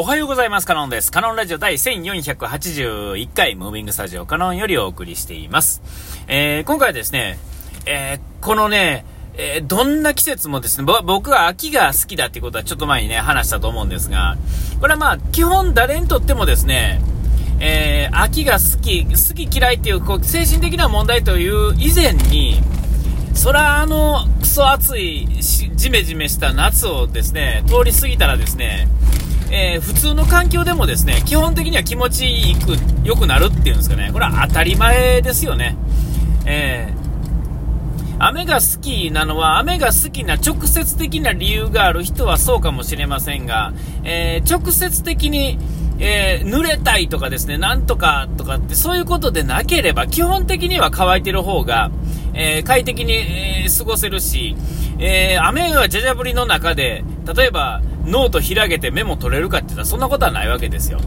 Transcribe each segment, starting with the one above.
おはようございます。カノンです。カノンラジオ第1481回、ムービングスタジオカノンよりお送りしています。えー、今回はですね、えー、このね、えー、どんな季節もですね、僕は秋が好きだっていうことはちょっと前にね、話したと思うんですが、これはまあ、基本誰にとってもですね、えー、秋が好き、好き嫌いっていう、こう、精神的な問題という以前に、そらあの、クソ暑い、じめじめした夏をですね、通り過ぎたらですね、えー、普通の環境でもですね、基本的には気持ちいく、良くなるっていうんですかね。これは当たり前ですよね。えー、雨が好きなのは、雨が好きな直接的な理由がある人はそうかもしれませんが、えー、直接的に、えー、濡れたいとかですね、なんとかとかって、そういうことでなければ、基本的には乾いてる方が、えー、快適に、えー、過ごせるし、え雨はじゃじゃ降りの中で、例えば、ノート開けてメモ取れるかって言ったらそんなことはないわけですよ。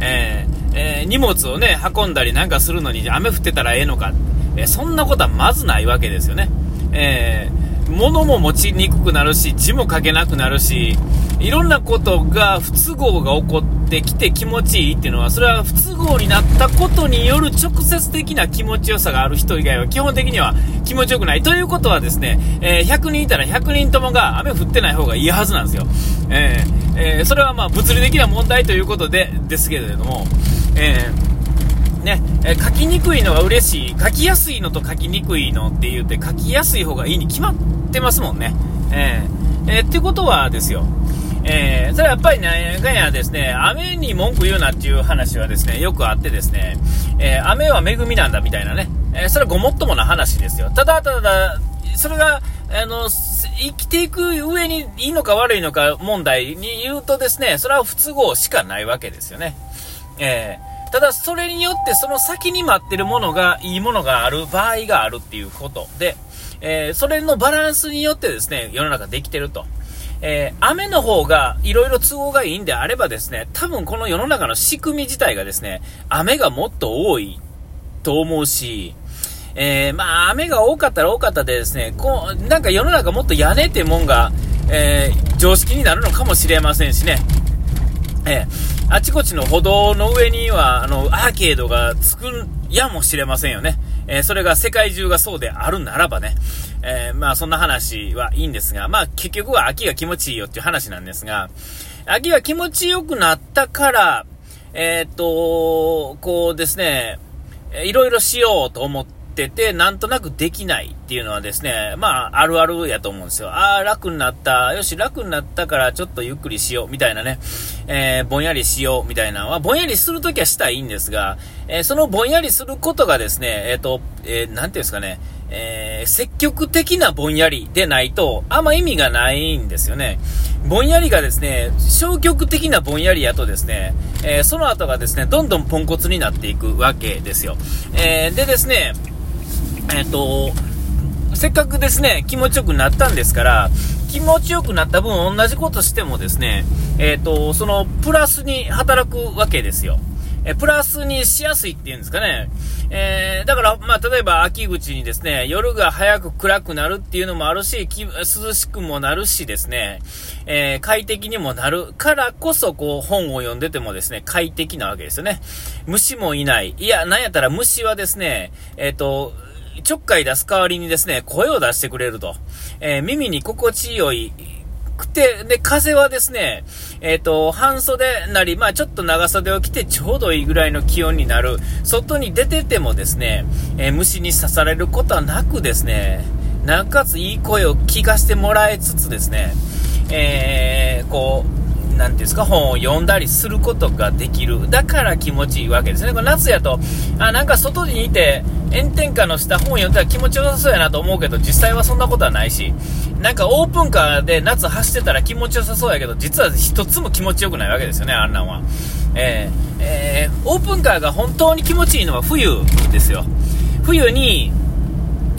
え、えー、荷物をね、運んだりなんかするのに雨降ってたらええのか、え、そんなことはまずないわけですよね。えー、物も持ちにくくなるし、字も書けなくなるし、いろんなことが不都合が起こってきて気持ちいいっていうのは、それは不都合になったことによる直接的な気持ちよさがある人以外は基本的には気持ちよくない。ということはですね、えー、100人いたら100人ともが雨降ってない方がいいはずなんですよ。えー、えー、それはまあ物理的な問題ということで、ですけれども、えー、ね、え書きにくいのが嬉しい。書きやすいのと書きにくいのって言うて、書きやすい方がいいに決まってますもんね。えー、えー、ってことはですよ、えー、それはやっぱりね、がやですね、雨に文句言うなっていう話はですね、よくあってですね、えー、雨は恵みなんだみたいなね、えー、それはごもっともな話ですよ。ただただ、それが、あの、生きていく上にいいのか悪いのか問題に言うとですね、それは不都合しかないわけですよね。えー、ただそれによってその先に待ってるものが、いいものがある場合があるっていうことで、えー、それのバランスによってですね、世の中できてると。えー、雨の方がいろいろ都合がいいんであればですね、多分この世の中の仕組み自体がですね、雨がもっと多いと思うし、えー、まあ雨が多かったら多かったでですね、こう、なんか世の中もっと屋根ってもんが、えー、常識になるのかもしれませんしね。えー、あちこちの歩道の上には、あの、アーケードがつくやもしれませんよね。えそれが世界中がそうであるならばね。えー、まあそんな話はいいんですが、まあ結局は秋が気持ちいいよっていう話なんですが、秋が気持ちよくなったから、えー、っと、こうですね、いろいろしようと思っててて、なんとなくできないっていうのはですね、まあ、あるあるやと思うんですよ。ああ、楽になった。よし、楽になったからちょっとゆっくりしよう。みたいなね。えー、ぼんやりしよう。みたいなのは、ぼんやりするときはしたらいいんですが、えー、そのぼんやりすることがですね、えっ、と、えなんていうんですかね、えー、積極的なぼんやりでないと、あんま意味がないんですよね。ぼんやりがですね、消極的なぼんやりやとですね、えー、その後がですね、どんどんポンコツになっていくわけですよ。えー、でですね、えっ、と、せっかくですね、気持ちよくなったんですから、気持ちよくなった分同じことしてもですね、えっ、と、そのプラスに働くわけですよ。えプラスにしやすいっていうんですかね。えー、だから、まあ、例えば秋口にですね、夜が早く暗くなるっていうのもあるし、涼しくもなるしですね、えー、快適にもなるからこそ、こう、本を読んでてもですね、快適なわけですよね。虫もいない。いや、なんやったら虫はですね、えっ、ー、と、ちょっかい出す代わりにですね、声を出してくれると。えー、耳に心地よい、くて、で、風はですね、えっ、ー、と、半袖なり、まあちょっと長袖を着てちょうどいいぐらいの気温になる。外に出ててもですね、えー、虫に刺されることはなくですね、なおかついい声を聞かせてもらえつつですね、えー、こう、なんていうんですか、本を読んだりすることができる。だから気持ちいいわけですね。これ夏やと、あ、なんか外にいて、炎天下の下本読んだら気持ちよさそうやなと思うけど、実際はそんなことはないし、なんかオープンカーで夏走ってたら気持ちよさそうやけど、実は一つも気持ちよくないわけですよね、あんなんは。えー、えー、オープンカーが本当に気持ちいいのは冬ですよ。冬に、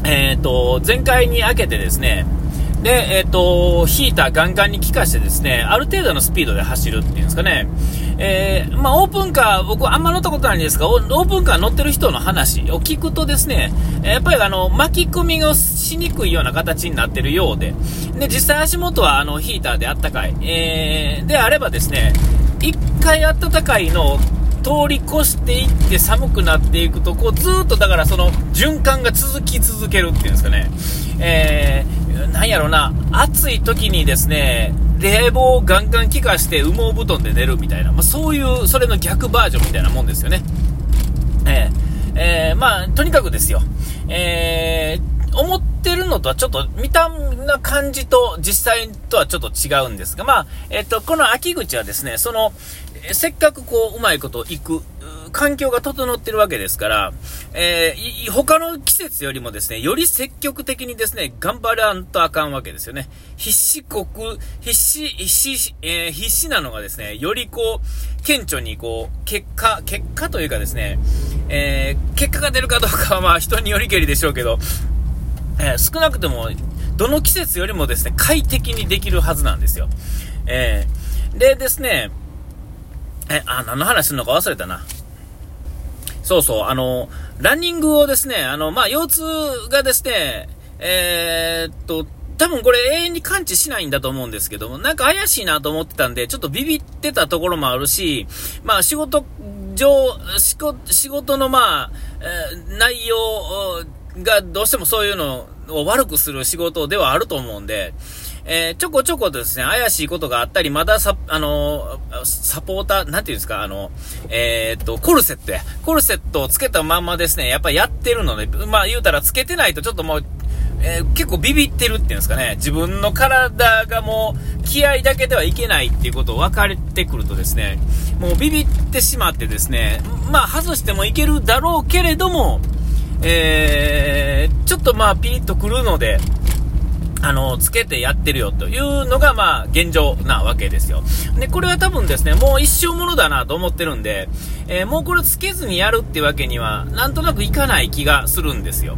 えっ、ー、と、全開に開けてですね、で、えっ、ー、と、ヒーターガンガンに効かしてですね、ある程度のスピードで走るっていうんですかね。えー、まあ、オープンカー、僕あんま乗ったことないんですが、オープンカー乗ってる人の話を聞くとですね、やっぱりあの、巻き込みがしにくいような形になってるようで、で、実際足元はあの、ヒーターであったかい、えー、であればですね、一回暖かいのを通り越していって寒くなっていくと、こうずっとだからその循環が続き続けるっていうんですかね。えー、なんやろな、暑い時にですね、冷房をガンガン効かして羽毛布団で寝るみたいな、まあ、そういう、それの逆バージョンみたいなもんですよね。えー、えー、まあ、とにかくですよ。えー、思ってるのとはちょっと見たな感じと実際とはちょっと違うんですが、まあ、えっ、と、この秋口はですね、その、せっかくこう、うまいこと行く、環境が整ってるわけですから、えー、他の季節よりもですね、より積極的にですね、頑張らんとあかんわけですよね。必死国、必死、必死、えー、必死なのがですね、よりこう、顕著にこう、結果、結果というかですね、えー、結果が出るかどうかはまあ人によりけりでしょうけど、え少なくとも、どの季節よりもですね、快適にできるはずなんですよ。えでですね、え、あ、何の話するのか忘れたな。そうそう、あの、ランニングをですね、あの、まあ、腰痛がですね、えー、っと、多分これ永遠に感知しないんだと思うんですけども、なんか怪しいなと思ってたんで、ちょっとビビってたところもあるし、まあ仕事上、仕事のまあ、えー、内容がどうしてもそういうのを悪くする仕事ではあると思うんで、えー、ちょこちょことですね、怪しいことがあったり、まださ、あのー、サポーター、なんていうんですか、あの、えー、っと、コルセットや。コルセットをつけたまんまですね、やっぱやってるので、まあ言うたらつけてないとちょっともう、えー、結構ビビってるっていうんですかね、自分の体がもう気合だけではいけないっていうことを分かれてくるとですね、もうビビってしまってですね、まあ外してもいけるだろうけれども、えー、ちょっとまあピリッとくるので、あの、つけてやってるよというのが、まあ、現状なわけですよ。で、これは多分ですね、もう一生ものだなと思ってるんで、えー、もうこれつけずにやるってわけには、なんとなくいかない気がするんですよ。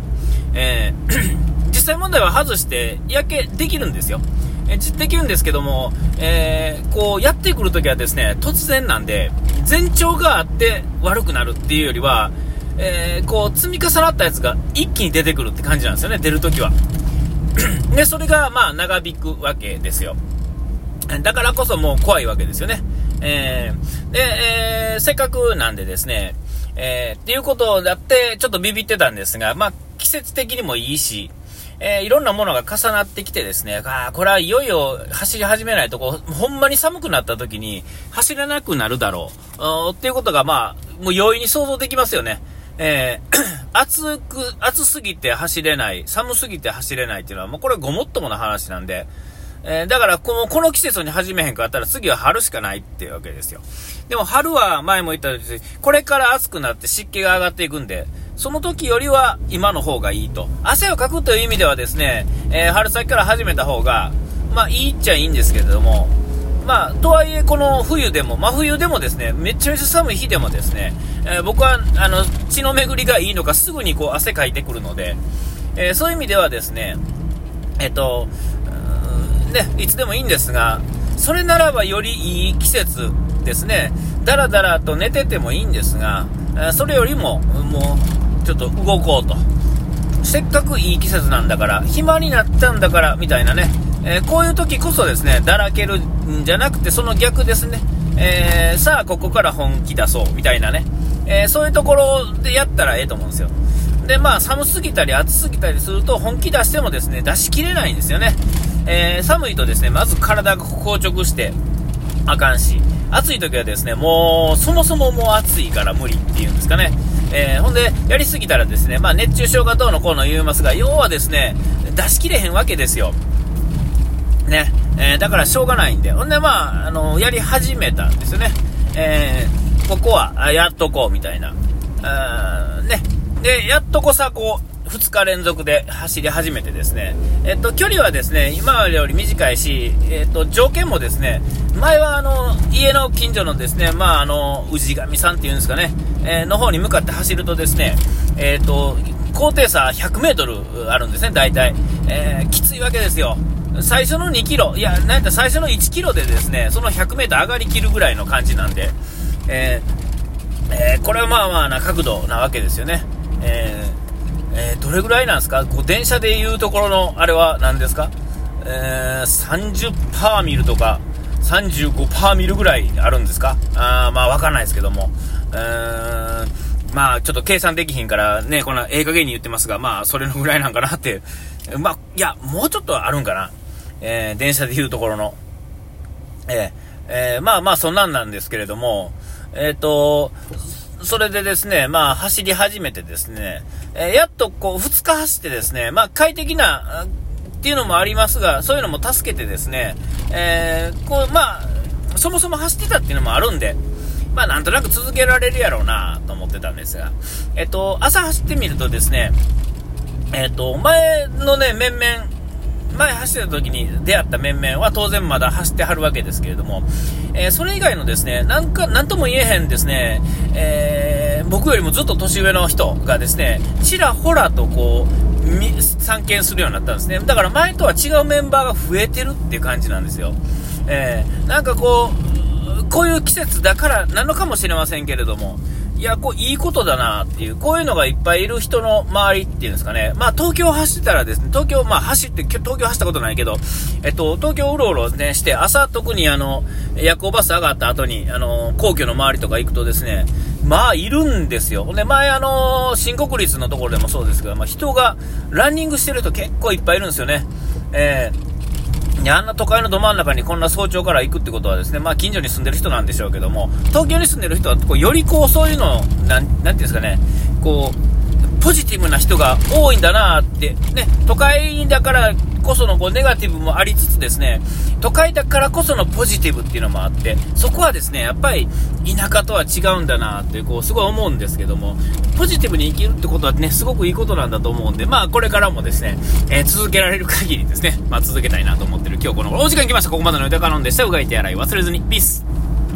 えー、実際問題は外して、焼けできるんですよ。えー、できるんですけども、えー、こう、やってくるときはですね、突然なんで、前兆があって悪くなるっていうよりは、え、こう、積み重なったやつが一気に出てくるって感じなんですよね、出るときは。で、それがまあ長引くわけですよ。だからこそもう怖いわけですよね。えー、で、えー、せっかくなんでですね、えー、っていうことだって、ちょっとビビってたんですが、まあ、季節的にもいいし、えー、いろんなものが重なってきてですね、ああこれはいよいよ走り始めないとこ、ほんまに寒くなった時に走らなくなるだろう、っていうことがまあ、もう容易に想像できますよね。えー、暑く、暑すぎて走れない、寒すぎて走れないっていうのは、もうこれごもっともな話なんで、えー、だからこの、この季節に始めへんかったら次は春しかないっていうわけですよ。でも春は前も言ったように、これから暑くなって湿気が上がっていくんで、その時よりは今の方がいいと。汗をかくという意味ではですね、えー、春先から始めた方が、まあいいっちゃいいんですけれども、まあ、とはいえ、この冬でも、真冬でもですね、めちゃめちゃ寒い日でもですね、えー、僕は、あの、血の巡りがいいのか、すぐにこう、汗かいてくるので、えー、そういう意味ではですね、えっ、ー、と、ね、いつでもいいんですが、それならばよりいい季節ですね、だらだらと寝ててもいいんですが、えそれよりも、もう、ちょっと動こうと。せっかくいい季節なんだから、暇になったんだから、みたいなね、えー、こういう時こそですね、だらけるんじゃなくて、その逆ですね。えー、さあ、ここから本気出そう、みたいなね。えー、そういうところでやったらええと思うんですよ。で、まあ、寒すぎたり暑すぎたりすると、本気出してもですね、出し切れないんですよね。えー、寒いとですね、まず体が硬直してあかんし、暑い時はですね、もう、そもそももう暑いから無理っていうんですかね。えー、ほんで、やりすぎたらですね、まあ、熱中症がどうのこうの言いますが、要はですね、出し切れへんわけですよ。ね、えー、だからしょうがないんで、ほんで、まあ、あのやり始めたんですよね。えー、ここは、やっとこう、みたいな。ね。で、やっとこさ、こう、2日連続で走り始めてですね、えっと、距離はですね、今より短いし、えっと、条件もですね、前はあの、家の近所のですね、まあ、あの、氏神さんっていうんですかね、えー、の方に向かって走るとですね、えっと、高低差100メートルあるんですね、大体。えー、きついわけですよ。最初の2キロ、いや、なんて最初の1キロでですね、その100メートル上がりきるぐらいの感じなんで、えー、えー、これはまあまあな角度なわけですよね。えー、え、どれぐらいなんですか？こう電車でいうところの、あれは何ですか？えー、30パーミルとか、35%見るぐらいあるんですか？あまあわかんないですけども。うー、まあちょっと計算できひんからね、このええ加減に言ってますが、まあそれのぐらいなんかなって。まあ、いや、もうちょっとあるんかな。えー、電車で言うところの。えー、えー、まあまあそんなんなんですけれども、えっ、と、それでですね、まあ走り始めてですね、えやっとこう2日走ってですね、まあ快適な、っていうのもありますが、そういうのも助けてですね、え、こう、まあ、そもそも走ってたっていうのもあるんで、まあ、なんとなく続けられるやろうなと思ってたんですが、えっと、朝走ってみるとですね、えっと、前のね、面々、前走ってた時に出会った面々は当然まだ走ってはるわけですけれども、えー、それ以外のですね、なんか、なんとも言えへんですね、えー、僕よりもずっと年上の人がですね、ちらほらとこう、参見するようになったんですね。だから前とは違うメンバーが増えてるっていう感じなんですよ。えー、なんかこう、こういう季節だからなのかもしれませんけれども、いや、こう、いいことだなっていう、こういうのがいっぱいいる人の周りっていうんですかね。まあ、東京走ったらですね、東京、まあ、走って、東京走ったことないけど、えっと、東京うろうろね、して、朝特にあの、夜行バス上がった後に、あの、皇居の周りとか行くとですね、まあ、いるんですよ。で、前あの、新国立のところでもそうですけど、まあ、人がランニングしてる人結構いっぱいいるんですよね。えーあんな都会のど真ん中にこんな早朝から行くってことはですね、まあ近所に住んでる人なんでしょうけども、東京に住んでる人はこうよりこうそういうのを、なん、なんていうんですかね、こう、ポジティブな人が多いんだなって、ね、都会だからこそのこうネガティブもありつつですね、都会だからこそのポジティブっていうのもあって、そこはですね、やっぱり田舎とは違うんだなって、こう、すごい思うんですけども、ポジティブに生きるってことはね、すごくいいことなんだと思うんで、まあ、これからもですね、えー、続けられる限りですね、まあ、続けたいなと思ってる今日この頃お時間来ました。ここまでの歌カノンでした。うがいて洗い忘れずに。ピース